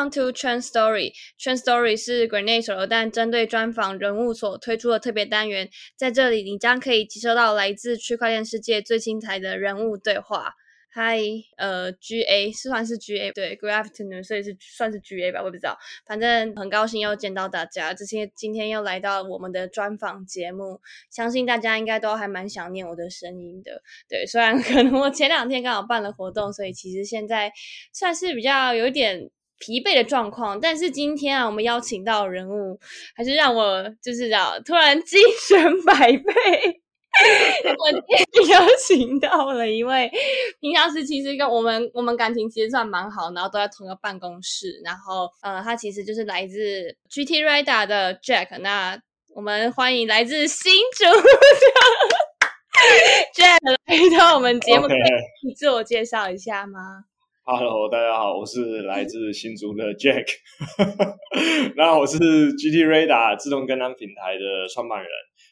Welcome to Trend Story。Trend Story 是 Grenade 手榴弹针对专访人物所推出的特别单元，在这里你将可以接收到来自区块链世界最精彩的人物对话。Hi，呃，G A 是算是 G A，对，Good afternoon，所以是算是 G A 吧，我不知道。反正很高兴又见到大家，这些今天又来到我们的专访节目，相信大家应该都还蛮想念我的声音的。对，虽然可能我前两天刚好办了活动，所以其实现在算是比较有点疲惫的状况。但是今天啊，我们邀请到人物，还是让我就是叫突然精神百倍。我今天邀请到了一位，平常时其实跟我们我们感情其实算蛮好，然后都在同一个办公室。然后呃，他其实就是来自 GT Radar 的 Jack。那我们欢迎来自新竹的 Jack 来到我们节目，可以自我介绍一下吗？Hello，大家好，我是来自新竹的 Jack。那我是 GT Radar 自动跟单平台的创办人。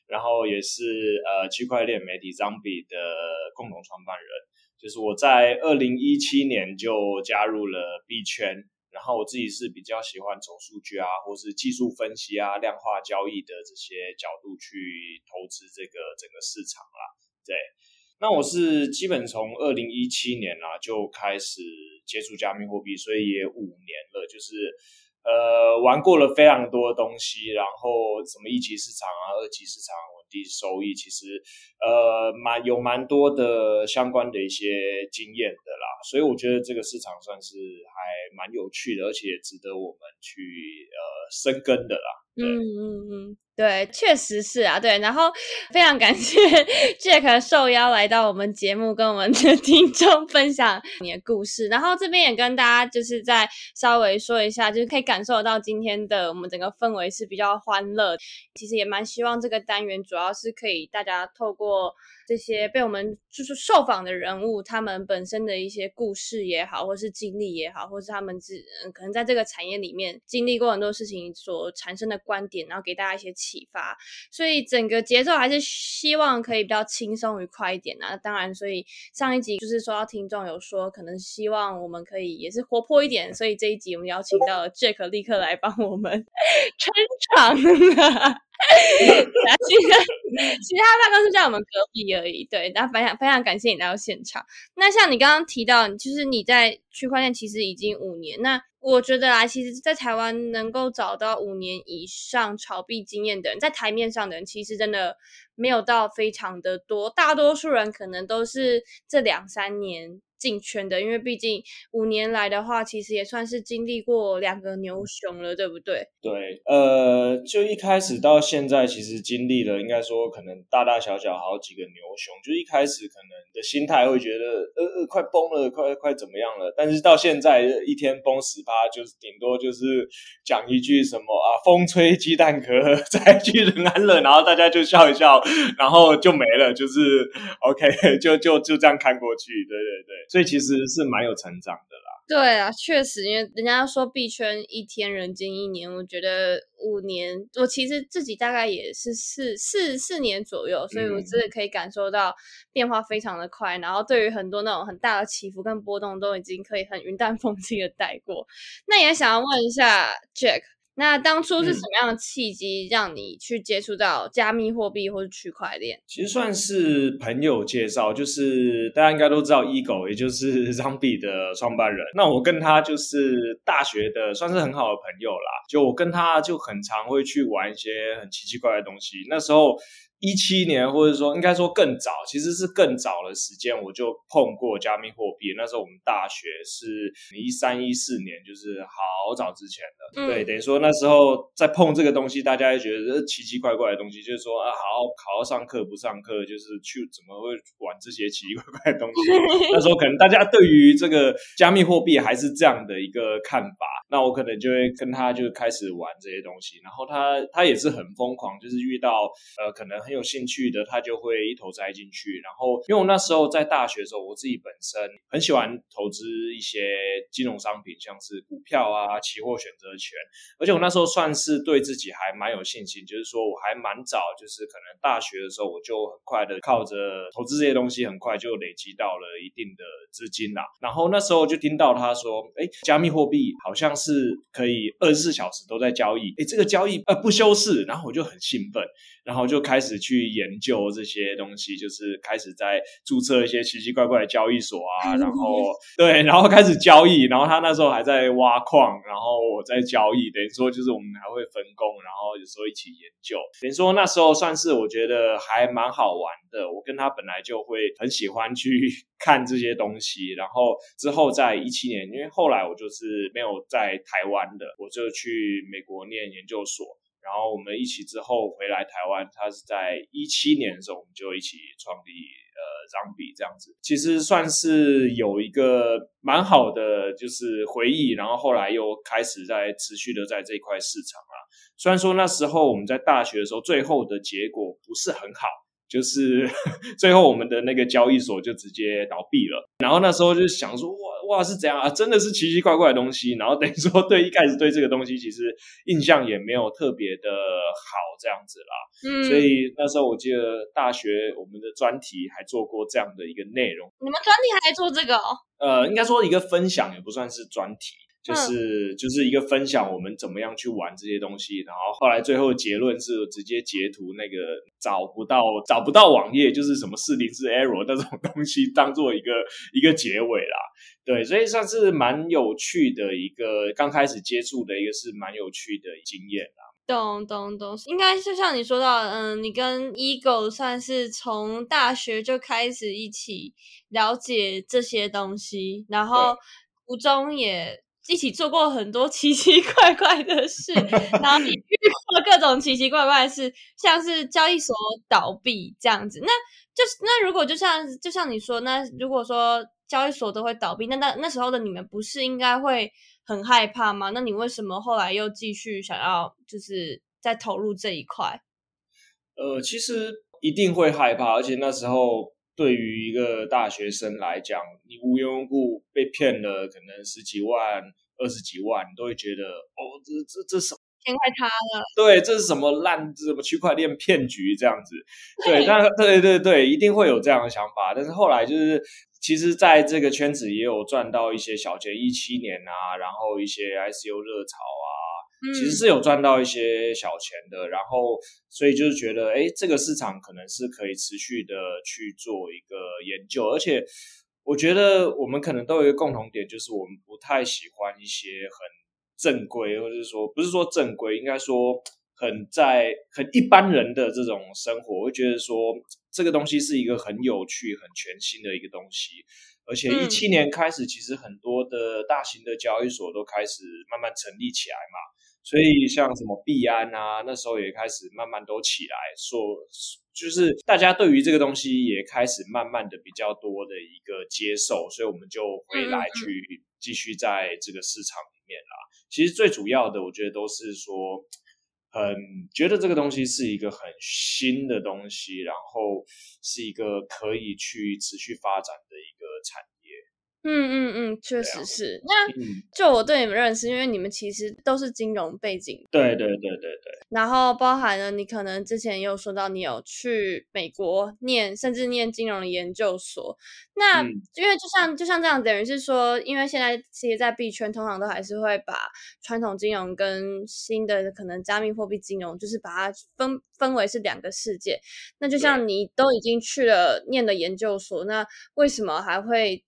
然后也是呃区块链媒体 Zombie 的共同创办人，就是我在二零一七年就加入了币圈，然后我自己是比较喜欢从数据啊，或是技术分析啊、量化交易的这些角度去投资这个整个市场啦。对，那我是基本从二零一七年啦就开始接触加密货币，所以也五年了，就是。呃，玩过了非常多东西，然后什么一级市场啊、二级市场稳定收益，其实呃蛮有蛮多的相关的一些经验的啦，所以我觉得这个市场算是还蛮有趣的，而且值得我们去呃深耕的啦。嗯嗯嗯，对，确实是啊，对。然后非常感谢 Jack 受邀来到我们节目，跟我们的 听众分享你的故事。然后这边也跟大家就是再稍微说一下，就是可以感受到今天的我们整个氛围是比较欢乐。其实也蛮希望这个单元主要是可以大家透过。这些被我们就是受访的人物，他们本身的一些故事也好，或是经历也好，或是他们自可能在这个产业里面经历过很多事情所产生的观点，然后给大家一些启发。所以整个节奏还是希望可以比较轻松愉快一点啊。当然，所以上一集就是说到听众有说，可能希望我们可以也是活泼一点，所以这一集我们邀请到了 Jack 立刻来帮我们 撑场。其实其他办公室在我们隔壁而已，对。然后非常非常感谢你来到现场。那像你刚刚提到，就是你在区块链其实已经五年。那我觉得啊，其实，在台湾能够找到五年以上炒币经验的人，在台面上的人，其实真的没有到非常的多。大多数人可能都是这两三年。进圈的，因为毕竟五年来的话，其实也算是经历过两个牛熊了，对不对？对，呃，就一开始到现在，其实经历了，应该说可能大大小小好几个牛熊。就一开始可能的心态会觉得，呃呃，快崩了，快快怎么样了？但是到现在一天崩十八，就是顶多就是讲一句什么啊，风吹鸡蛋壳，再句人安乐，然后大家就笑一笑，然后就没了，就是 OK，就就就这样看过去，对对对。所以其实是蛮有成长的啦。对啊，确实，因为人家说币圈一天人间一年，我觉得五年，我其实自己大概也是四四四年左右，所以我真的可以感受到变化非常的快。然后对于很多那种很大的起伏跟波动，都已经可以很云淡风轻的带过。那也想要问一下 Jack。那当初是什么样的契机让你去接触到加密货币或者区块链？其实算是朋友介绍，就是大家应该都知道 Ego，也就是 Zombie 的创办人。那我跟他就是大学的，算是很好的朋友啦。就我跟他就很常会去玩一些很奇奇怪怪的东西。那时候。一七年，或者说应该说更早，其实是更早的时间，我就碰过加密货币。那时候我们大学是一三一四年，就是好早之前的。对，等于说那时候在碰这个东西，大家就觉得奇奇怪怪的东西，就是说啊，好好好上课不上课，就是去怎么会玩这些奇奇怪怪的东西？那时候可能大家对于这个加密货币还是这样的一个看法，那我可能就会跟他就开始玩这些东西。然后他他也是很疯狂，就是遇到呃可能。很有兴趣的，他就会一头栽进去。然后，因为我那时候在大学的时候，我自己本身很喜欢投资一些金融商品，像是股票啊、期货、选择权。而且我那时候算是对自己还蛮有信心，就是说我还蛮早，就是可能大学的时候我就很快的靠着投资这些东西，很快就累积到了一定的资金啦。然后那时候就听到他说：“哎，加密货币好像是可以二十四小时都在交易，诶，这个交易呃不休市，然后我就很兴奋，然后就开始去研究这些东西，就是开始在注册一些奇奇怪怪的交易所啊，然后对，然后开始交易，然后他那时候还在挖矿，然后我在交易，等于说就是我们还会分工，然后有时候一起研究，等于说那时候算是我觉得还蛮好玩的。我跟他本来就会很喜欢去看这些东西，然后之后在一七年，因为后来我就是没有在台湾的，我就去美国念研究所，然后我们一起之后回来台湾，他是在一七年的时候，我们就一起创立呃 Zombie 这样子，其实算是有一个蛮好的就是回忆，然后后来又开始在持续的在这一块市场啊，虽然说那时候我们在大学的时候，最后的结果不是很好。就是 最后我们的那个交易所就直接倒闭了，然后那时候就想说哇哇是怎样啊，真的是奇奇怪怪的东西，然后等于说对一开始对这个东西其实印象也没有特别的好这样子啦，嗯，所以那时候我记得大学我们的专题还做过这样的一个内容，你们专题还做这个哦？呃，应该说一个分享也不算是专题。就是就是一个分享我们怎么样去玩这些东西，然后后来最后结论是直接截图那个找不到找不到网页，就是什么四零四 error 那种东西当做一个一个结尾啦。对，所以算是蛮有趣的一个刚开始接触的一个是蛮有趣的经验啦。懂懂懂，应该就像你说到，嗯，你跟 Eagle 算是从大学就开始一起了解这些东西，然后途中也。一起做过很多奇奇怪怪的事，然后你遇过各种奇奇怪怪的事，像是交易所倒闭这样子。那就是那如果就像就像你说，那如果说交易所都会倒闭，那那那时候的你们不是应该会很害怕吗？那你为什么后来又继续想要就是在投入这一块？呃，其实一定会害怕，而且那时候。对于一个大学生来讲，你无缘无故被骗了，可能十几万、二十几万，你都会觉得哦，这这这什么天快塌了？对，这是什么烂什么区块链骗局这样子？对，但对对对，一定会有这样的想法。但是后来就是，其实在这个圈子也有赚到一些小钱，一七年啊，然后一些 ICO 热潮啊。其实是有赚到一些小钱的，然后所以就是觉得，哎，这个市场可能是可以持续的去做一个研究，而且我觉得我们可能都有一个共同点，就是我们不太喜欢一些很正规，或者是说不是说正规，应该说很在很一般人的这种生活，会觉得说这个东西是一个很有趣、很全新的一个东西，而且一七年开始，其实很多的大型的交易所都开始慢慢成立起来嘛。所以像什么币安啊，那时候也开始慢慢都起来，说就是大家对于这个东西也开始慢慢的比较多的一个接受，所以我们就回来去继续在这个市场里面啦。其实最主要的，我觉得都是说很觉得这个东西是一个很新的东西，然后是一个可以去持续发展的一个产。嗯嗯嗯，确实是。那就我对你们认识，因为你们其实都是金融背景。对对对对对。然后包含了你可能之前也有说到，你有去美国念，甚至念金融研究所。那因为就像就像这样，等于是说，因为现在其实，在币圈通常都还是会把传统金融跟新的可能加密货币金融，就是把它分分为是两个世界。那就像你都已经去了念的研究所，那为什么还会？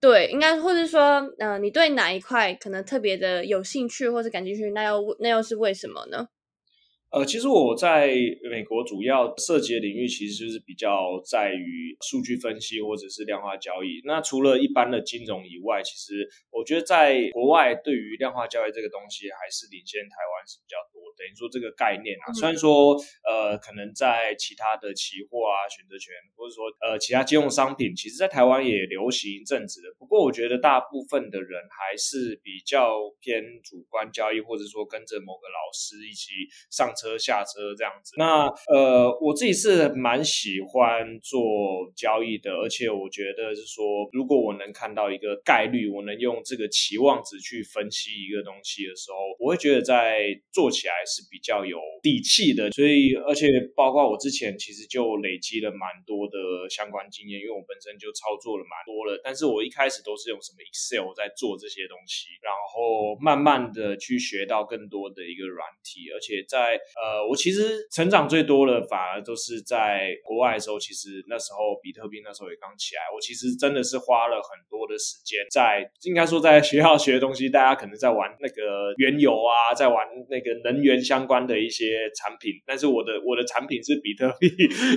对，应该或者说，嗯，你对哪一块可能特别的有兴趣或者感兴趣？那又那又是为什么呢？呃，其实我在美国主要涉及的领域其实就是比较在于数据分析或者是量化交易。那除了一般的金融以外，其实我觉得在国外对于量化交易这个东西还是领先台湾是比较多。等于说这个概念啊，虽然说呃，可能在其他的期货啊、选择权，或者说呃其他金融商品，其实在台湾也流行一阵子的。不过我觉得大部分的人还是比较偏主观交易，或者说跟着某个老师一起上车下车这样子。那呃，我自己是蛮喜欢做交易的，而且我觉得是说，如果我能看到一个概率，我能用这个期望值去分析一个东西的时候，我会觉得在做起来。是比较有底气的，所以而且包括我之前其实就累积了蛮多的相关经验，因为我本身就操作了蛮多了。但是我一开始都是用什么 Excel 在做这些东西，然后慢慢的去学到更多的一个软体，而且在呃，我其实成长最多的反而都是在国外的时候，其实那时候比特币那时候也刚起来，我其实真的是花了很多的时间在，应该说在学校学的东西，大家可能在玩那个原油啊，在玩那个能源相关的一些产品，但是我的我的产品是比特币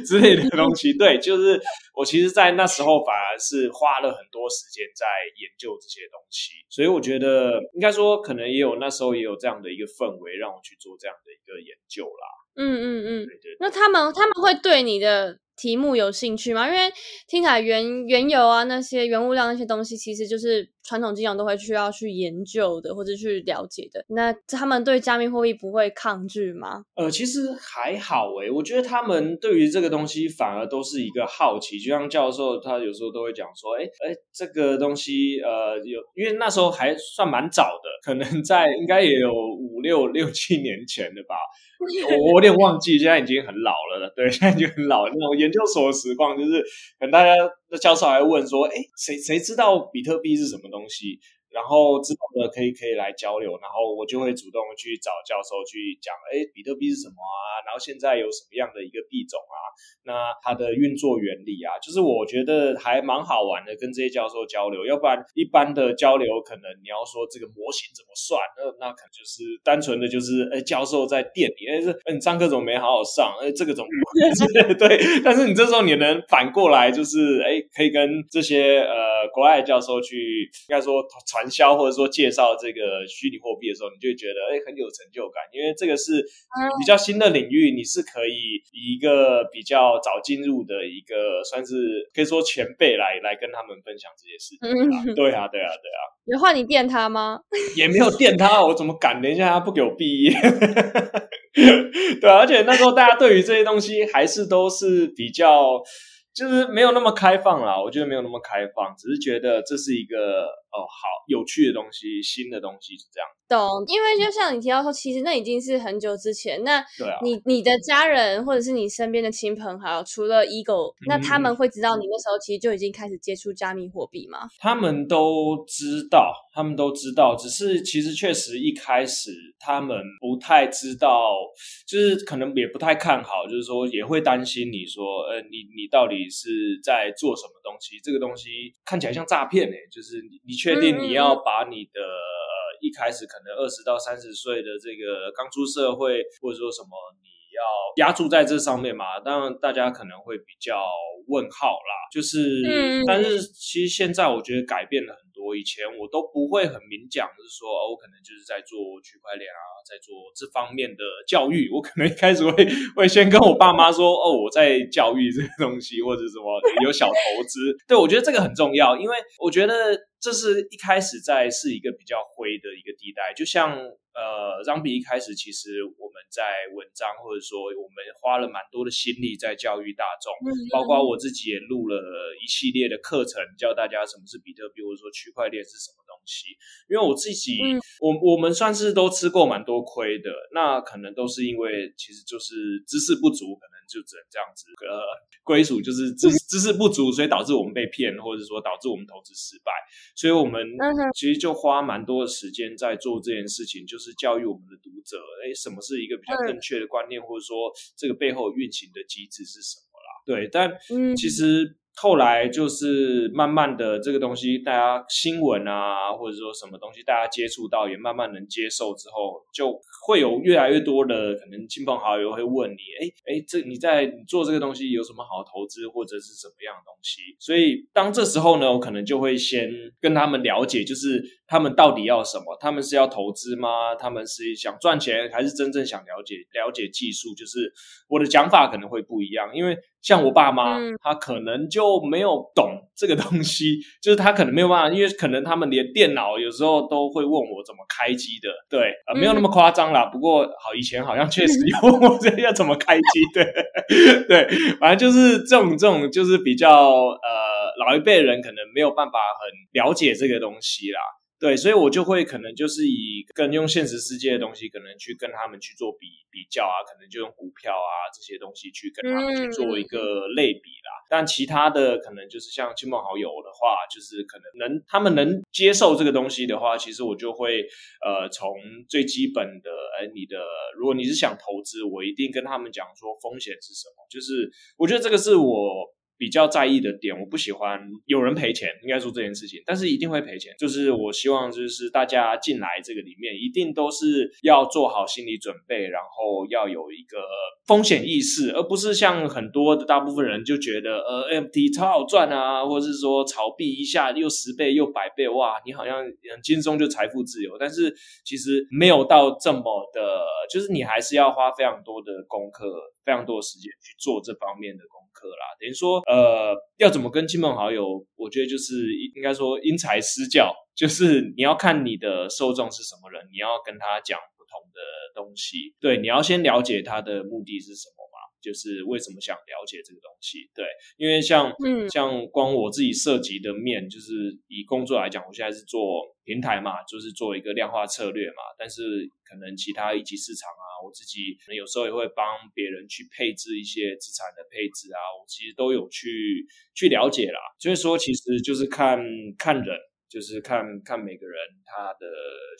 之类的东西，对，就是我其实，在那时候反而是花了很多时间在研究这些东西，所以我觉得应该说可能也有那时候也有这样的一个氛围，让我去做这样的一个研究啦。嗯嗯嗯，对对。那他们他们会对你的题目有兴趣吗？因为听起来原原油啊那些原物料那些东西，其实就是传统金融都会需要去研究的或者去了解的。那他们对加密货币不会抗拒吗？呃，其实还好诶，我觉得他们对于这个东西反而都是一个好奇。就像教授他有时候都会讲说，哎哎，这个东西呃有，因为那时候还算蛮早的，可能在应该也有五六六七年前的吧。我有点忘记，现在已经很老了。对，现在已经很老。那种研究所的时光，就是可能大家的教授还问说：“哎，谁谁知道比特币是什么东西？”然后知道的可以可以来交流，然后我就会主动去找教授去讲，哎，比特币是什么啊？然后现在有什么样的一个币种啊？那它的运作原理啊，就是我觉得还蛮好玩的，跟这些教授交流。要不然一般的交流，可能你要说这个模型怎么算，那那可能就是单纯的就是，哎，教授在店里，哎，是，你上课怎么没好好上？哎，这个怎么？对，但是你这时候你能反过来，就是，哎，可以跟这些呃国外的教授去，应该说传。传销或者说介绍这个虚拟货币的时候，你就会觉得哎很有成就感，因为这个是比较新的领域，你是可以以一个比较早进入的一个算是可以说前辈来来跟他们分享这些事情。对啊，对啊，对啊。有换你电他吗？也没有电他，我怎么敢？等一下他不给我毕业。对，而且那时候大家对于这些东西还是都是比较。就是没有那么开放啦，我觉得没有那么开放，只是觉得这是一个哦好有趣的东西，新的东西是这样。懂，因为就像你提到说，其实那已经是很久之前。那对啊，你你的家人或者是你身边的亲朋好友，除了 Ego，那他们会知道你那时候其实就已经开始接触加密货币吗？他们都知道，他们都知道，只是其实确实一开始他们不太知道，就是可能也不太看好，就是说也会担心你说，呃，你你到底是在做什么东西？这个东西看起来像诈骗哎，就是你你确定你要把你的。一开始可能二十到三十岁的这个刚出社会，或者说什么你要压注在这上面嘛？当然大家可能会比较问号啦。就是，但是其实现在我觉得改变了很多。以前我都不会很明讲，就是说哦，我可能就是在做区块链啊，在做这方面的教育。我可能一开始会会先跟我爸妈说哦，我在教育这个东西，或者什么有小投资。对我觉得这个很重要，因为我觉得。这是一开始在是一个比较灰的一个地带，就像呃，让比一开始其实我们在文章或者说我们花了蛮多的心力在教育大众，包括我自己也录了一系列的课程，教大家什么是比特币，或者说区块链是什么东西。因为我自己，我我们算是都吃过蛮多亏的，那可能都是因为其实就是知识不足，可能就只能这样子呃归属就是知知识不足，所以导致我们被骗，或者说导致我们投资失败。所以，我们其实就花蛮多的时间在做这件事情，就是教育我们的读者，哎，什么是一个比较正确的观念，或者说这个背后运行的机制是什么啦？对，但其实。后来就是慢慢的这个东西，大家新闻啊，或者说什么东西，大家接触到也慢慢能接受之后，就会有越来越多的可能亲朋好友会问你，哎哎，这你在做这个东西有什么好投资或者是什么样的东西？所以当这时候呢，我可能就会先跟他们了解，就是他们到底要什么？他们是要投资吗？他们是想赚钱，还是真正想了解了解技术？就是我的讲法可能会不一样，因为。像我爸妈，他可能就没有懂这个东西，就是他可能没有办法，因为可能他们连电脑有时候都会问我怎么开机的，对，呃，没有那么夸张啦。不过好，以前好像确实有问 我这要怎么开机，对，对，反正就是这种这种，就是比较呃老一辈人可能没有办法很了解这个东西啦。对，所以我就会可能就是以跟用现实世界的东西，可能去跟他们去做比比较啊，可能就用股票啊这些东西去跟他们去做一个类比啦。但其他的可能就是像亲朋好友的话，就是可能能他们能接受这个东西的话，其实我就会呃从最基本的，哎，你的如果你是想投资，我一定跟他们讲说风险是什么，就是我觉得这个是我。比较在意的点，我不喜欢有人赔钱，应该说这件事情，但是一定会赔钱。就是我希望，就是大家进来这个里面，一定都是要做好心理准备，然后要有一个风险意识，而不是像很多的大部分人就觉得，呃，MT 超好赚啊，或者是说炒币一下又十倍又百倍，哇，你好像很轻松就财富自由。但是其实没有到这么的，就是你还是要花非常多的功课，非常多的时间去做这方面的功。啦，等于说，呃，要怎么跟亲朋好友？我觉得就是应该说因材施教，就是你要看你的受众是什么人，你要跟他讲不同的东西。对，你要先了解他的目的是什么？就是为什么想了解这个东西？对，因为像像光我自己涉及的面，就是以工作来讲，我现在是做平台嘛，就是做一个量化策略嘛，但是可能其他一级市场啊。我自己可能有时候也会帮别人去配置一些资产的配置啊，我其实都有去去了解啦。所以说，其实就是看看人，就是看看每个人他的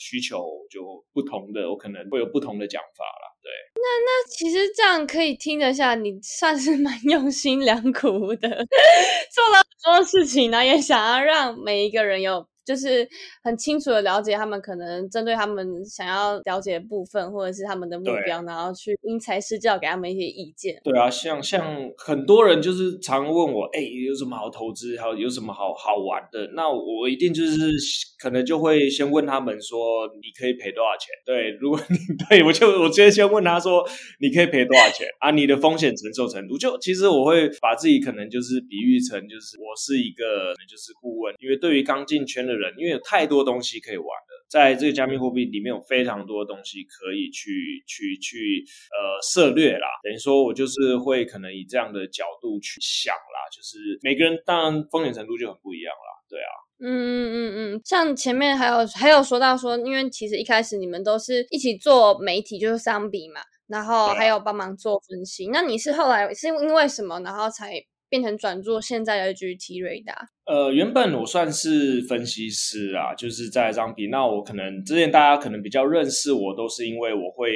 需求就不同的，我可能会有不同的讲法啦。对，那那其实这样可以听得下，你算是蛮用心良苦的，做了很多事情呢，也想要让每一个人有。就是很清楚的了解他们可能针对他们想要了解的部分，或者是他们的目标，然后去因材施教给他们一些意见。对啊，像像很多人就是常问我，哎，有什么好投资，还有有什么好好玩的？那我一定就是可能就会先问他们说，你可以赔多少钱？对，如果你 对我就我直接先问他说，你可以赔多少钱啊？你的风险承受程度，就其实我会把自己可能就是比喻成就是我是一个就是顾问，因为对于刚进圈的。人，因为有太多东西可以玩了，在这个加密货币里面有非常多东西可以去去去呃涉略啦。等于说，我就是会可能以这样的角度去想啦，就是每个人当然风险程度就很不一样啦。对啊，嗯嗯嗯嗯，像前面还有还有说到说，因为其实一开始你们都是一起做媒体，就是商比嘛，然后还有帮忙做分析。那你是后来是因为什么，然后才？变成转做现在的 GT 瑞达。呃，原本我算是分析师啊，就是在张比。那我可能之前大家可能比较认识我，都是因为我会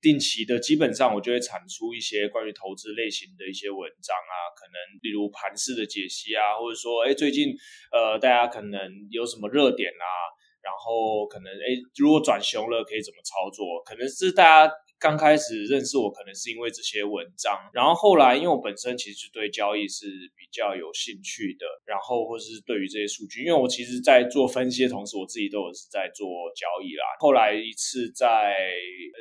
定期的，基本上我就会产出一些关于投资类型的一些文章啊，可能例如盘式的解析啊，或者说，哎，最近呃，大家可能有什么热点啊，然后可能哎，如果转熊了可以怎么操作，可能是大家。刚开始认识我，可能是因为这些文章，然后后来因为我本身其实对交易是比较有兴趣的，然后或是对于这些数据，因为我其实在做分析的同时，我自己都有是在做交易啦。后来一次在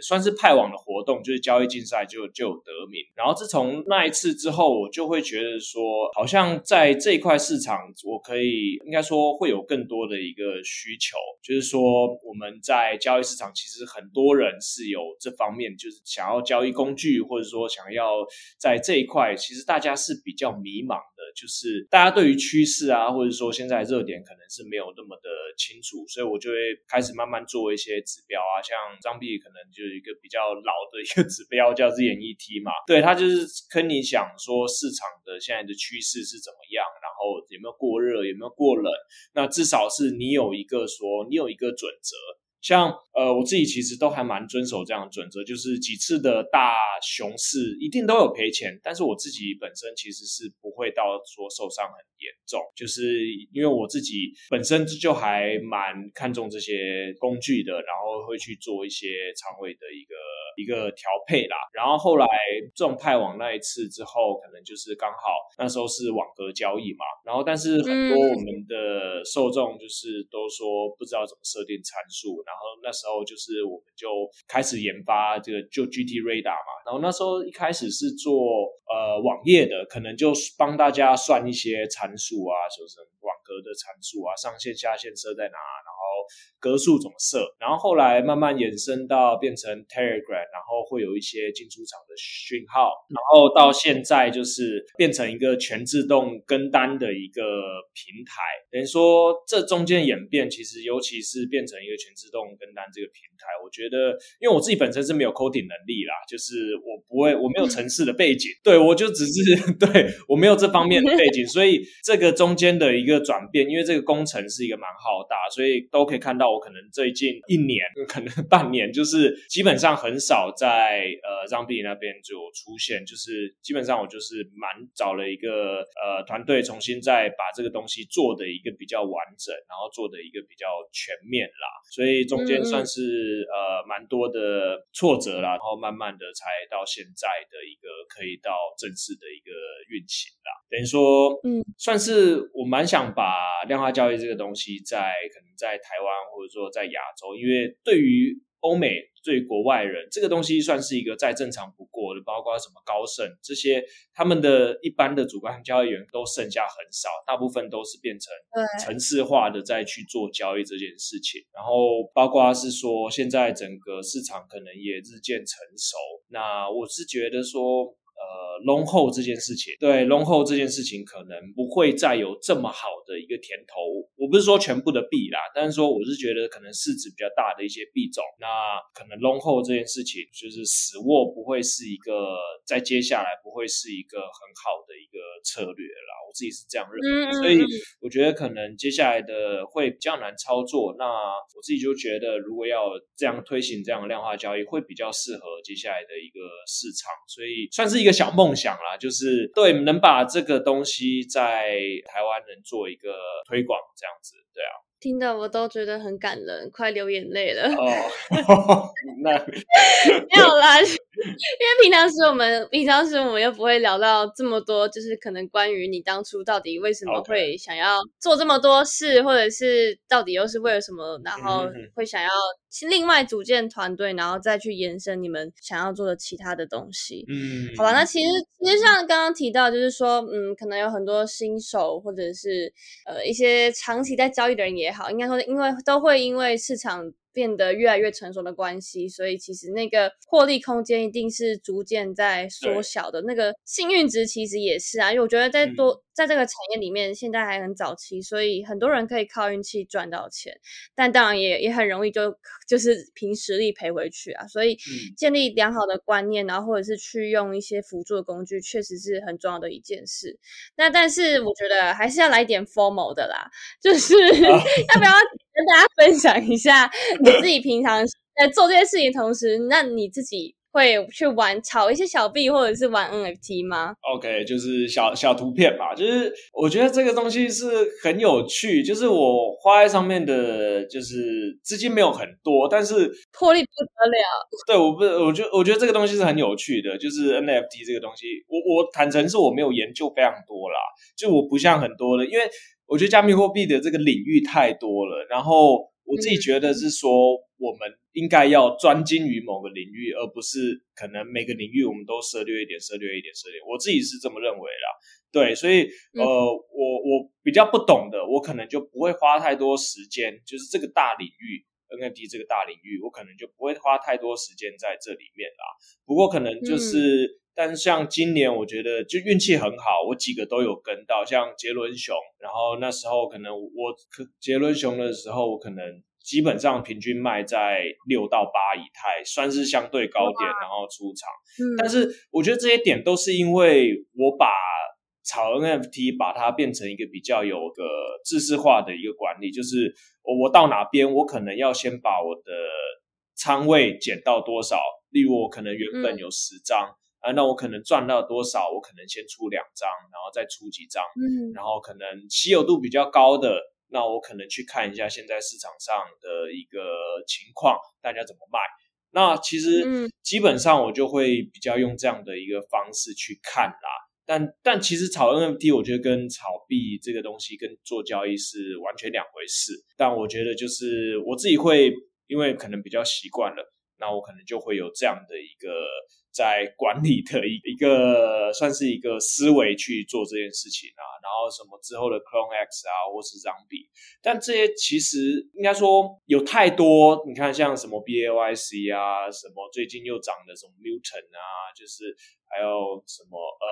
算是派网的活动，就是交易竞赛就就有得名，然后自从那一次之后，我就会觉得说，好像在这一块市场，我可以应该说会有更多的一个需求，就是说我们在交易市场，其实很多人是有这方面。就是想要交易工具，或者说想要在这一块，其实大家是比较迷茫的。就是大家对于趋势啊，或者说现在热点可能是没有那么的清楚，所以我就会开始慢慢做一些指标啊，像张碧可能就是一个比较老的一个 指标，叫 ZNET 嘛。对，他就是跟你讲说市场的现在的趋势是怎么样，然后有没有过热，有没有过冷，那至少是你有一个说你有一个准则。像呃，我自己其实都还蛮遵守这样的准则，就是几次的大熊市一定都有赔钱，但是我自己本身其实是不会到说受伤很严重，就是因为我自己本身就还蛮看重这些工具的，然后会去做一些仓位的一个一个调配啦。然后后来这种派网那一次之后，可能就是刚好那时候是网格交易嘛，然后但是很多我们的受众就是都说不知道怎么设定参数。然后那时候就是我们就开始研发这个就 GT Radar 嘛，然后那时候一开始是做呃网页的，可能就帮大家算一些参数啊，就是网格的参数啊，上线下线设在哪，然后格数怎么设，然后后来慢慢延伸到变成 Telegram，然后会有一些进出场的讯号，然后到现在就是变成一个全自动跟单的一个平台。等于说这中间演变，其实尤其是变成一个全自动跟单这个平台，我觉得因为我自己本身是没有 coding 能力啦，就是我不会，我没有城市的背景，对我就只是 对我没有这方面的背景，所以这个中间的一个转变，因为这个工程是一个蛮浩大，所以都可以看到。我可能最近一年，可能半年，就是基本上很少在呃让币那边就出现，就是基本上我就是蛮找了一个呃团队，重新再把这个东西做的一个比较完整，然后做的一个比较全面啦。所以中间算是呃蛮多的挫折啦，然后慢慢的才到现在的一个可以到正式的一个运行啦。等于说，嗯，算是我蛮想把量化交易这个东西在可能在台湾。或者说在亚洲，因为对于欧美、对国外人，这个东西算是一个再正常不过的。包括什么高盛这些，他们的一般的主观交易员都剩下很少，大部分都是变成城市化的再去做交易这件事情。然后包括是说，现在整个市场可能也日渐成熟。那我是觉得说。呃，long hold 这件事情，对 long hold 这件事情可能不会再有这么好的一个甜头。我不是说全部的币啦，但是说我是觉得可能市值比较大的一些币种，那可能 long hold 这件事情就是死握不会是一个在接下来不会是一个很好的一个策略啦。我自己是这样认为，所以我觉得可能接下来的会比较难操作。那我自己就觉得，如果要这样推行这样的量化交易，会比较适合接下来的一个市场。所以算是一一个小梦想啦，就是对能把这个东西在台湾能做一个推广，这样子，对啊。听的我都觉得很感人，快流眼泪了。哦，那 没有啦，因为平常时我们平常时我们又不会聊到这么多，就是可能关于你当初到底为什么会想要做这么多事，或者是到底又是为了什么，然后会想要另外组建团队，然后再去延伸你们想要做的其他的东西。嗯，好吧，那其实其实像刚刚提到，就是说，嗯，可能有很多新手或者是呃一些长期在交易的人也。也好，应该说，因为都会因为市场。变得越来越成熟的关系，所以其实那个获利空间一定是逐渐在缩小的。那个幸运值其实也是啊，因为我觉得在多在这个产业里面，现在还很早期，所以很多人可以靠运气赚到钱，但当然也也很容易就 就是凭实力赔回去啊。所以建立良好的观念，然后或者是去用一些辅助的工具，确实是很重要的一件事。那但是我觉得还是要来点 formal 的啦，就是 要不要？跟大家分享一下，你自己平常在做这些事情同时，那你自己会去玩炒一些小币或者是玩 NFT 吗？OK，就是小小图片嘛，就是我觉得这个东西是很有趣，就是我花在上面的，就是资金没有很多，但是魄力不得了。对，我不，我觉得我觉得这个东西是很有趣的，就是 NFT 这个东西，我我坦诚是我没有研究非常多啦，就我不像很多的，因为。我觉得加密货币的这个领域太多了，然后我自己觉得是说，我们应该要专精于某个领域，而不是可能每个领域我们都涉略一点、涉略一点、涉略。我自己是这么认为啦。对，所以呃，我我比较不懂的，我可能就不会花太多时间，就是这个大领域 NFT 这个大领域，我可能就不会花太多时间在这里面啦。不过可能就是。但是像今年，我觉得就运气很好，我几个都有跟到，像杰伦熊，然后那时候可能我杰伦熊的时候，我可能基本上平均卖在六到八以太，算是相对高点，然后出场。但是我觉得这些点都是因为我把炒 NFT 把它变成一个比较有个知识化的一个管理，就是我我到哪边，我可能要先把我的仓位减到多少，例如我可能原本有十张。啊，那我可能赚到多少？我可能先出两张，然后再出几张，嗯，然后可能稀有度比较高的，那我可能去看一下现在市场上的一个情况，大家怎么卖。那其实基本上我就会比较用这样的一个方式去看啦。但但其实炒 NFT，我觉得跟炒币这个东西跟做交易是完全两回事。但我觉得就是我自己会，因为可能比较习惯了，那我可能就会有这样的一个。在管理的一一个算是一个思维去做这件事情啊，然后什么之后的 Clone X 啊，或是张比，但这些其实应该说有太多，你看像什么 B A Y C 啊，什么最近又涨的什么 Mutant 啊，就是还有什么呃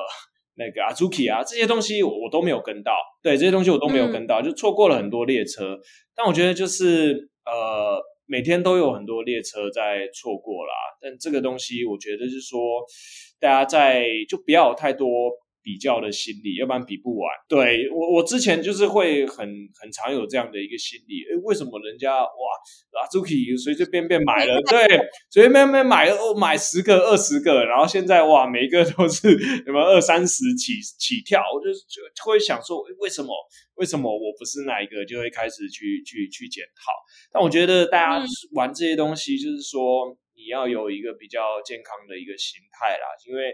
那个 Azuki 啊，这些东西我我都没有跟到，对这些东西我都没有跟到，就错过了很多列车。但我觉得就是呃每天都有很多列车在错过啦，但这个东西我觉得是说大家在就不要有太多。比较的心理，要不然比不完。对我，我之前就是会很很常有这样的一个心理。哎，为什么人家哇，Azuki 随随便便买了，对，随随便便买买十个、二十个，然后现在哇，每一个都是什么二三十起起跳，我就就会想说，为什么？为什么我不是哪一个？就会开始去去去检讨。但我觉得大家玩这些东西，就是说你要有一个比较健康的一个心态啦，因为。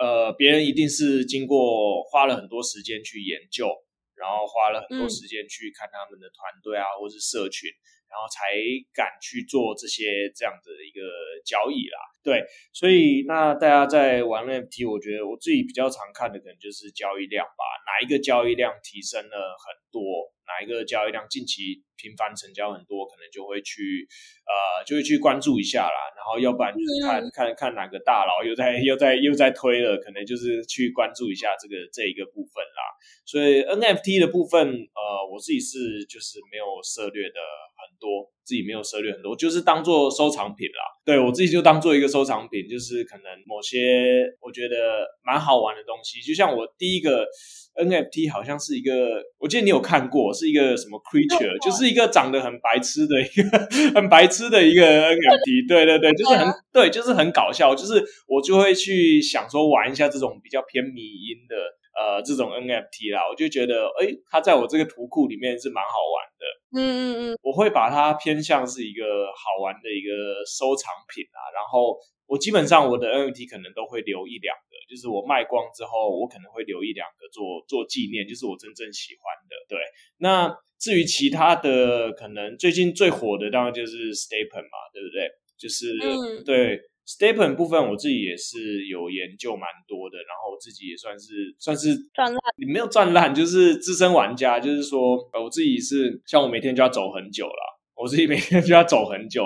呃，别人一定是经过花了很多时间去研究，然后花了很多时间去看他们的团队啊，或是社群，然后才敢去做这些这样的一个交易啦。对，所以那大家在玩 NFT，我觉得我自己比较常看的可能就是交易量吧，哪一个交易量提升了很多。哪一个交易量近期频繁成交很多，可能就会去呃，就会去关注一下啦。然后要不然就是看看看哪个大佬又在 又在又在推了，可能就是去关注一下这个这一个部分啦。所以 NFT 的部分，呃，我自己是就是没有涉略的很多，自己没有涉猎很多，就是当做收藏品啦。对我自己就当做一个收藏品，就是可能某些我觉得蛮好玩的东西，就像我第一个。NFT 好像是一个，我记得你有看过，是一个什么 creature，就是一个长得很白痴的一个 很白痴的一个 NFT，对对对，就是很对，就是很搞笑，就是我就会去想说玩一下这种比较偏迷音的呃这种 NFT 啦，我就觉得哎，它在我这个图库里面是蛮好玩的，嗯嗯嗯，我会把它偏向是一个好玩的一个收藏品啊，然后我基本上我的 NFT 可能都会留一两个。就是我卖光之后，我可能会留一两个做做纪念，就是我真正喜欢的。对，那至于其他的，可能最近最火的当然就是 Stapen 嘛，对不对？就是对 Stapen 部分，我自己也是有研究蛮多的，然后我自己也算是算是赚烂，你没有赚烂，就是资深玩家，就是说我自己是像我每天就要走很久了，我自己每天就要走很久。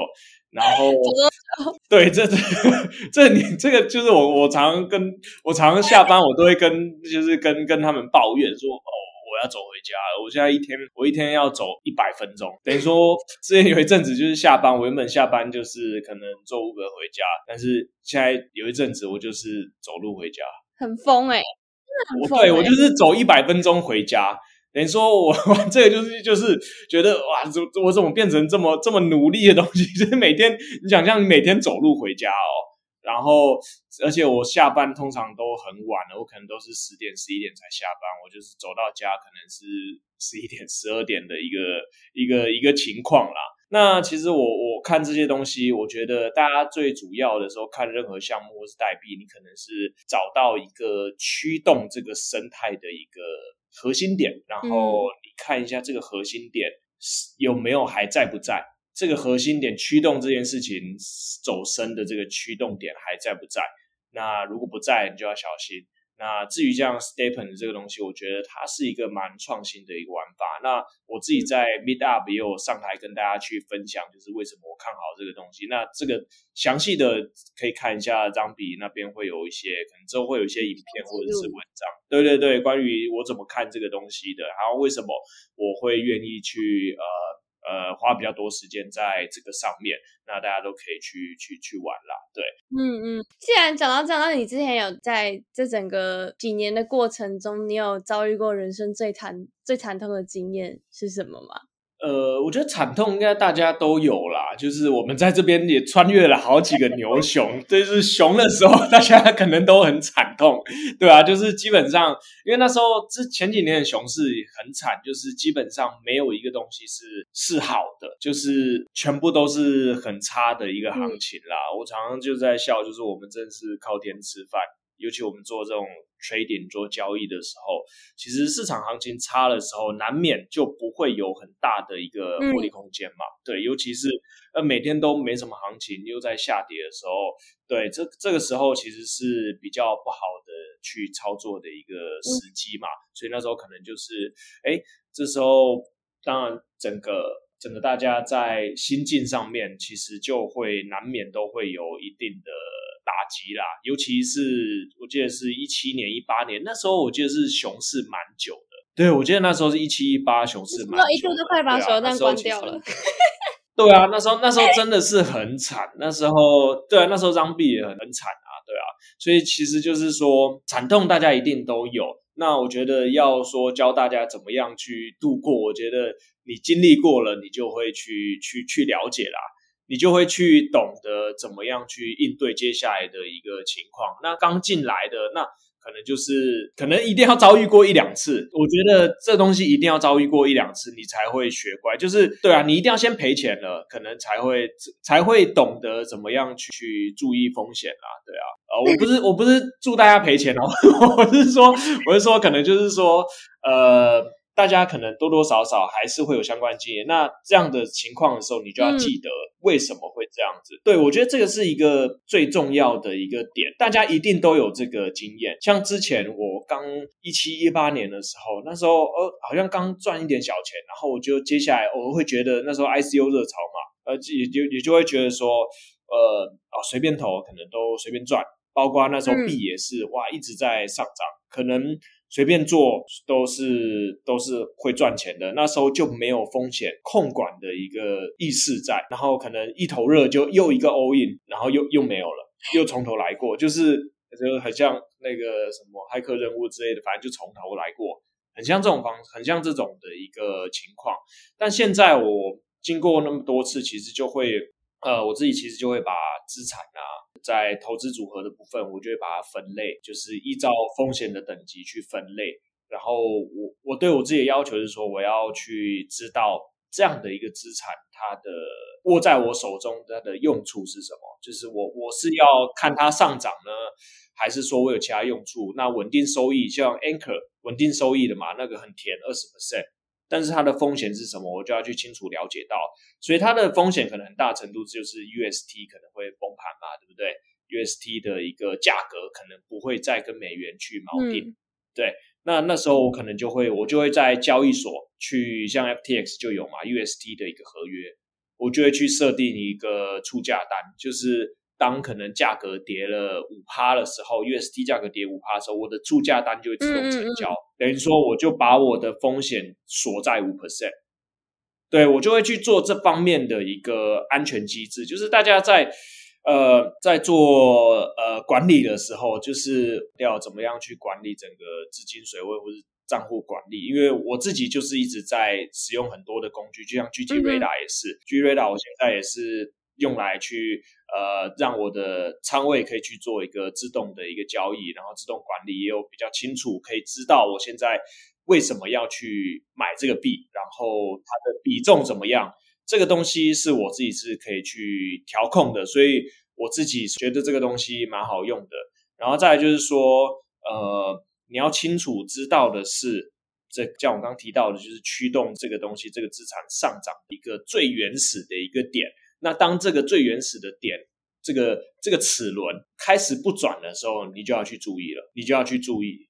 然后，对，这这这你这个就是我我常跟我常下班我都会跟就是跟跟他们抱怨说哦我要走回家了，我现在一天我一天要走一百分钟，等于说 之前有一阵子就是下班我原本下班就是可能坐五个回家，但是现在有一阵子我就是走路回家，很疯哎，我对我就是走一百分钟回家。等于说，我我这个就是就是觉得哇，怎我怎么变成这么这么努力的东西？就是每天你想象你每天走路回家哦，然后而且我下班通常都很晚了，我可能都是十点十一点才下班，我就是走到家可能是十一点十二点的一个一个一个情况啦。那其实我我看这些东西，我觉得大家最主要的时候看任何项目或是代币，你可能是找到一个驱动这个生态的一个。核心点，然后你看一下这个核心点有没有还在不在？这个核心点驱动这件事情走深的这个驱动点还在不在？那如果不在，你就要小心。那至于像 Stepen 这个东西，我觉得它是一个蛮创新的一个玩法。那我自己在 Meet Up 也有上台跟大家去分享，就是为什么我看好这个东西。那这个详细的可以看一下张比那边会有一些，可能之后会有一些影片或者是文章。对对对，关于我怎么看这个东西的，然后为什么我会愿意去呃。呃，花比较多时间在这个上面，那大家都可以去去去玩啦。对，嗯嗯。既然讲到讲到你之前有在这整个几年的过程中，你有遭遇过人生最惨最惨痛的经验是什么吗？呃，我觉得惨痛应该大家都有啦，就是我们在这边也穿越了好几个牛熊，就是熊的时候，大家可能都很惨痛，对啊，就是基本上，因为那时候之前几年的熊市很惨，就是基本上没有一个东西是是好的，就是全部都是很差的一个行情啦。我常常就在笑，就是我们真是靠天吃饭。尤其我们做这种 trading 做交易的时候，其实市场行情差的时候，难免就不会有很大的一个获利空间嘛。对，尤其是呃每天都没什么行情，又在下跌的时候，对，这这个时候其实是比较不好的去操作的一个时机嘛。所以那时候可能就是，哎，这时候当然整个整个大家在心境上面，其实就会难免都会有一定的打击啦。尤其是我记得是一七年、一八年那时候，我记得是熊市蛮久的。对，我记得那时候是一七一八熊市蛮久，一度都快把手弹关掉了。对啊，那时候那时候真的是很惨。那时候对啊，那时候张币也很很惨啊，对啊。所以其实就是说，惨痛大家一定都有。那我觉得要说教大家怎么样去度过，我觉得你经历过了，你就会去去去了解啦，你就会去懂得怎么样去应对接下来的一个情况。那刚进来的那。可能就是可能一定要遭遇过一两次，我觉得这东西一定要遭遇过一两次，你才会学乖。就是对啊，你一定要先赔钱了，可能才会才会懂得怎么样去去注意风险啊。对啊，呃，我不是我不是祝大家赔钱哦，我是说我是说可能就是说呃。大家可能多多少少还是会有相关经验，那这样的情况的时候，你就要记得为什么会这样子。对我觉得这个是一个最重要的一个点，大家一定都有这个经验。像之前我刚一七一八年的时候，那时候呃好像刚赚一点小钱，然后我就接下来我会觉得那时候 ICU 热潮嘛，呃也就也就会觉得说呃哦随便投可能都随便赚，包括那时候币也是哇一直在上涨，可能。随便做都是都是会赚钱的，那时候就没有风险控管的一个意识在，然后可能一头热就又一个 all in，然后又又没有了，又从头来过，就是就很像那个什么骇客任务之类的，反正就从头来过，很像这种方，很像这种的一个情况。但现在我经过那么多次，其实就会呃，我自己其实就会把资产啊。在投资组合的部分，我就会把它分类，就是依照风险的等级去分类。然后我我对我自己的要求是说，我要去知道这样的一个资产，它的握在我手中它的用处是什么。就是我我是要看它上涨呢，还是说我有其他用处？那稳定收益，像 Anchor 稳定收益的嘛，那个很甜，二十 percent。但是它的风险是什么？我就要去清楚了解到，所以它的风险可能很大程度就是 UST 可能会崩盘嘛，对不对？UST 的一个价格可能不会再跟美元去锚定，对。那那时候我可能就会，我就会在交易所去，像 FTX 就有嘛，UST 的一个合约，我就会去设定一个出价单，就是。当可能价格跌了五趴的时候，UST 价格跌五趴的时候，我的出价单就会自动成交，等于说我就把我的风险锁在五 percent，对我就会去做这方面的一个安全机制，就是大家在呃在做呃管理的时候，就是要怎么样去管理整个资金水位或者账户管理，因为我自己就是一直在使用很多的工具，就像 G G Radar 也是，G Radar 我现在也是。用来去呃，让我的仓位可以去做一个自动的一个交易，然后自动管理也有比较清楚，可以知道我现在为什么要去买这个币，然后它的比重怎么样，这个东西是我自己是可以去调控的，所以我自己觉得这个东西蛮好用的。然后再来就是说，呃，你要清楚知道的是，这像我刚刚提到的，就是驱动这个东西这个资产上涨一个最原始的一个点。那当这个最原始的点，这个这个齿轮开始不转的时候，你就要去注意了，你就要去注意。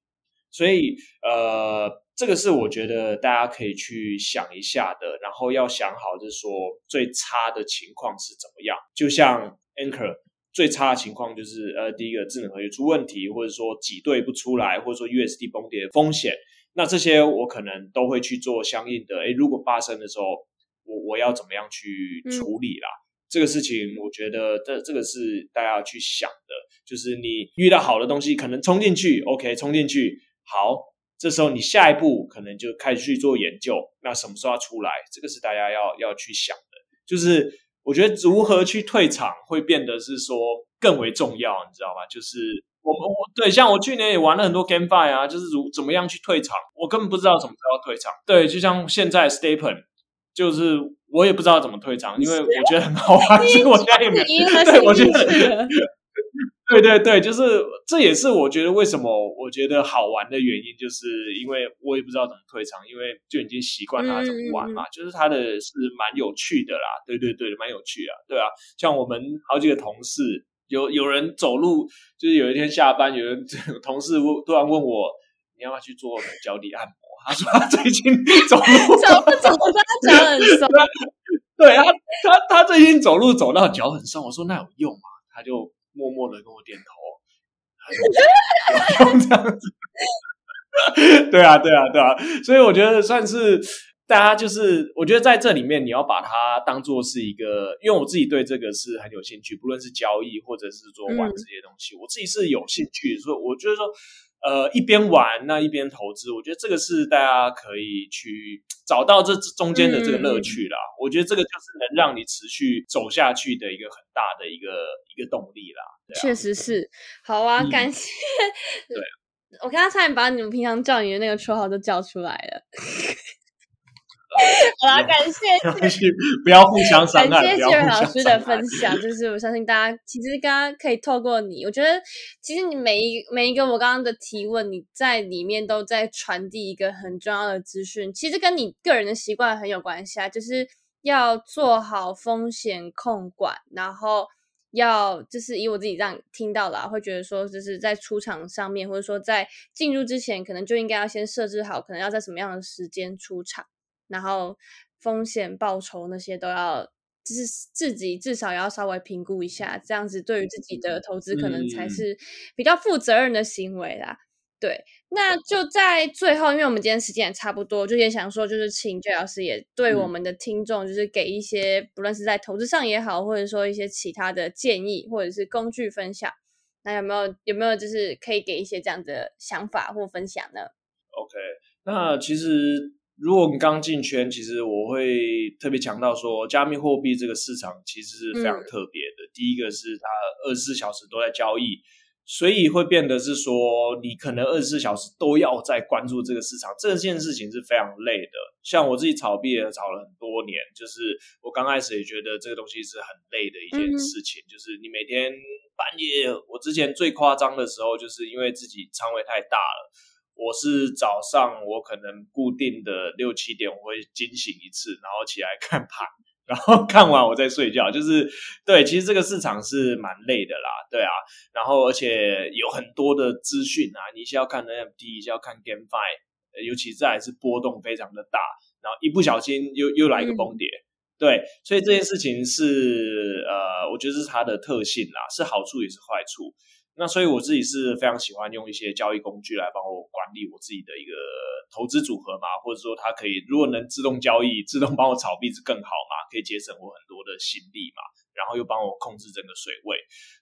所以，呃，这个是我觉得大家可以去想一下的，然后要想好，就是说最差的情况是怎么样。就像 Anchor 最差的情况就是，呃，第一个智能合约出问题，或者说挤兑不出来，或者说 USD 崩跌的风险，那这些我可能都会去做相应的。诶，如果发生的时候。我我要怎么样去处理啦？这个事情，我觉得这这个是大家要去想的。就是你遇到好的东西，可能冲进去，OK，冲进去好，这时候你下一步可能就开始去做研究。那什么时候要出来？这个是大家要要去想的。就是我觉得如何去退场，会变得是说更为重要，你知道吗？就是我们我对像我去年也玩了很多 GameFi 啊，就是如怎么样去退场，我根本不知道什么时候要退场。对，就像现在 Stapen。就是我也不知道怎么退场，因为我觉得很好玩，所以我现在也没有。对，我觉得，对对对，就是这也是我觉得为什么我觉得好玩的原因，就是因为我也不知道怎么退场，因为就已经习惯它怎么玩嘛。就是它的是蛮有趣的啦，对对对，蛮有趣啊，对啊。像我们好几个同事，有有人走路，就是有一天下班，有人 同事突然问我，你要不要去做脚底按摩？他说他最近走路 走不走他脚很酸，对他他他最近走路走到脚很酸。我说那有用吗？他就默默的跟我点头，用这样子。对啊，对啊，对啊，所以我觉得算是。大家就是，我觉得在这里面你要把它当做是一个，因为我自己对这个是很有兴趣，不论是交易或者是说玩这些东西，我自己是有兴趣，所以我觉得说，呃，一边玩那一边投资，我觉得这个是大家可以去找到这中间的这个乐趣啦。我觉得这个就是能让你持续走下去的一个很大的一个一个动力啦。确实是，好啊，感谢。对，我刚刚差点把你们平常叫你的那个绰号都叫出来了。好啦，感谢，不要互相伤害。感谢谢瑞老师的分享，就是我相信大家其实刚刚可以透过你，我觉得其实你每一每一个我刚刚的提问，你在里面都在传递一个很重要的资讯，其实跟你个人的习惯很有关系啊，就是要做好风险控管，然后要就是以我自己这样听到了，会觉得说就是在出场上面，或者说在进入之前，可能就应该要先设置好，可能要在什么样的时间出场。然后风险报酬那些都要，就是自己至少要稍微评估一下，这样子对于自己的投资可能才是比较负责任的行为啦。对，那就在最后，因为我们今天时间也差不多，就也想说，就是请 J 老师也对我们的听众，就是给一些不论是在投资上也好，或者说一些其他的建议或者是工具分享，那有没有有没有就是可以给一些这样的想法或分享呢？OK，那其实。如果你刚进圈，其实我会特别强调说，加密货币这个市场其实是非常特别的。第一个是它二十四小时都在交易，所以会变得是说，你可能二十四小时都要在关注这个市场，这件事情是非常累的。像我自己炒币也炒了很多年，就是我刚开始也觉得这个东西是很累的一件事情，就是你每天半夜，我之前最夸张的时候，就是因为自己仓位太大了。我是早上，我可能固定的六七点我会惊醒一次，然后起来看盘，然后 看完我再睡觉。就是对，其实这个市场是蛮累的啦，对啊。然后而且有很多的资讯啊，你一下要看 NFT，一下要看 GameFi，尤其这还是波动非常的大，然后一不小心又又来一个崩跌，对。所以这件事情是呃，我觉得是它的特性啦，是好处也是坏处。那所以我自己是非常喜欢用一些交易工具来帮我管理我自己的一个投资组合嘛，或者说它可以如果能自动交易、自动帮我炒币是更好嘛，可以节省我很多的心力嘛。然后又帮我控制整个水位，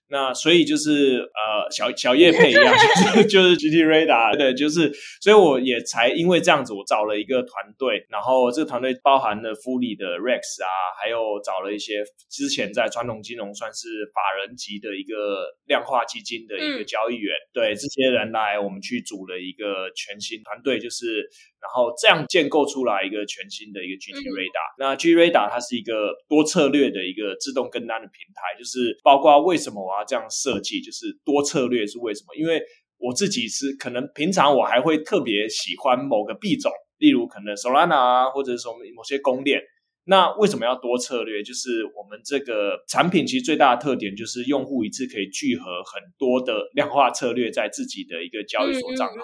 那所以就是呃小小叶配一样，就是就是 GT Radar，对，就是所以我也才因为这样子，我找了一个团队，然后这个团队包含了福利的 Rex 啊，还有找了一些之前在传统金融算是法人级的一个量化基金的一个交易员，对这些人来，我们去组了一个全新团队，就是然后这样建构出来一个全新的一个 GT Radar。那 GT Radar 它是一个多策略的一个自动跟单的平台，就是包括为什么我要这样设计，就是多策略是为什么？因为我自己是可能平常我还会特别喜欢某个币种，例如可能 Solana 啊，或者说某些公链。那为什么要多策略？就是我们这个产品其实最大的特点就是用户一次可以聚合很多的量化策略在自己的一个交易所账号。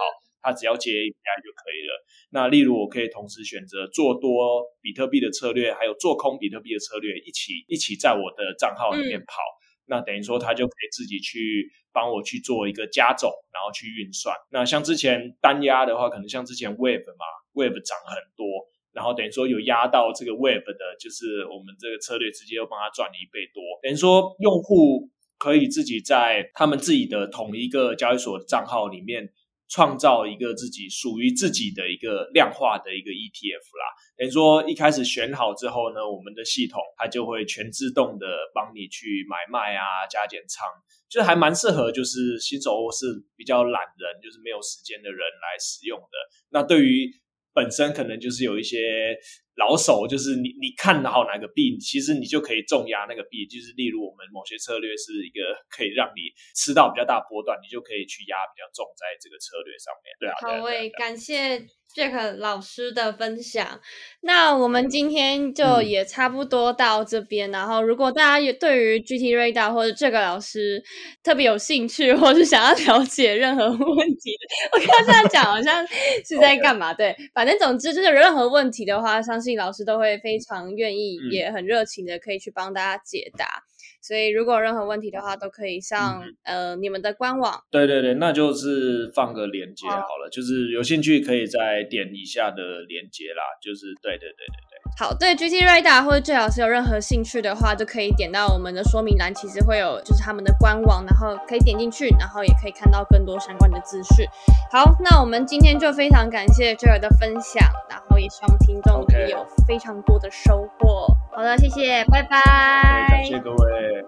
他只要接 API 就可以了。那例如，我可以同时选择做多比特币的策略，还有做空比特币的策略，一起一起在我的账号里面跑。那等于说，他就可以自己去帮我去做一个加总，然后去运算。那像之前单压的话，可能像之前 Web 嘛，Web 涨很多，然后等于说有压到这个 Web 的，就是我们这个策略直接又帮他赚了一倍多。等于说，用户可以自己在他们自己的同一个交易所的账号里面。创造一个自己属于自己的一个量化的一个 ETF 啦，等于说一开始选好之后呢，我们的系统它就会全自动的帮你去买卖啊、加减仓，就是还蛮适合就是新手或是比较懒人，就是没有时间的人来使用的。那对于本身可能就是有一些老手，就是你你看好哪个币，其实你就可以重压那个币。就是例如我们某些策略是一个可以让你吃到比较大波段，你就可以去压比较重在这个策略上面。对啊，好，诶，感谢。Jack 老师的分享，那我们今天就也差不多到这边。然后，如果大家也对于 GT Radar 或者 Jack 老师特别有兴趣，或是想要了解任何问题，我刚刚这样讲好像是在干嘛？对，反正总之就是任何问题的话，相信老师都会非常愿意，也很热情的可以去帮大家解答。所以，如果有任何问题的话，都可以上呃你们的官网。对对对，那就是放个链接好了，就是有兴趣可以再点一下的链接啦。就是对对对对对。好，对 GT Radar 或者最好是有任何兴趣的话，就可以点到我们的说明栏，其实会有就是他们的官网，然后可以点进去，然后也可以看到更多相关的资讯。好，那我们今天就非常感谢 j o 的分享，然后也希望听众可以有非常多的收获。好的，谢谢，拜拜。感谢各位。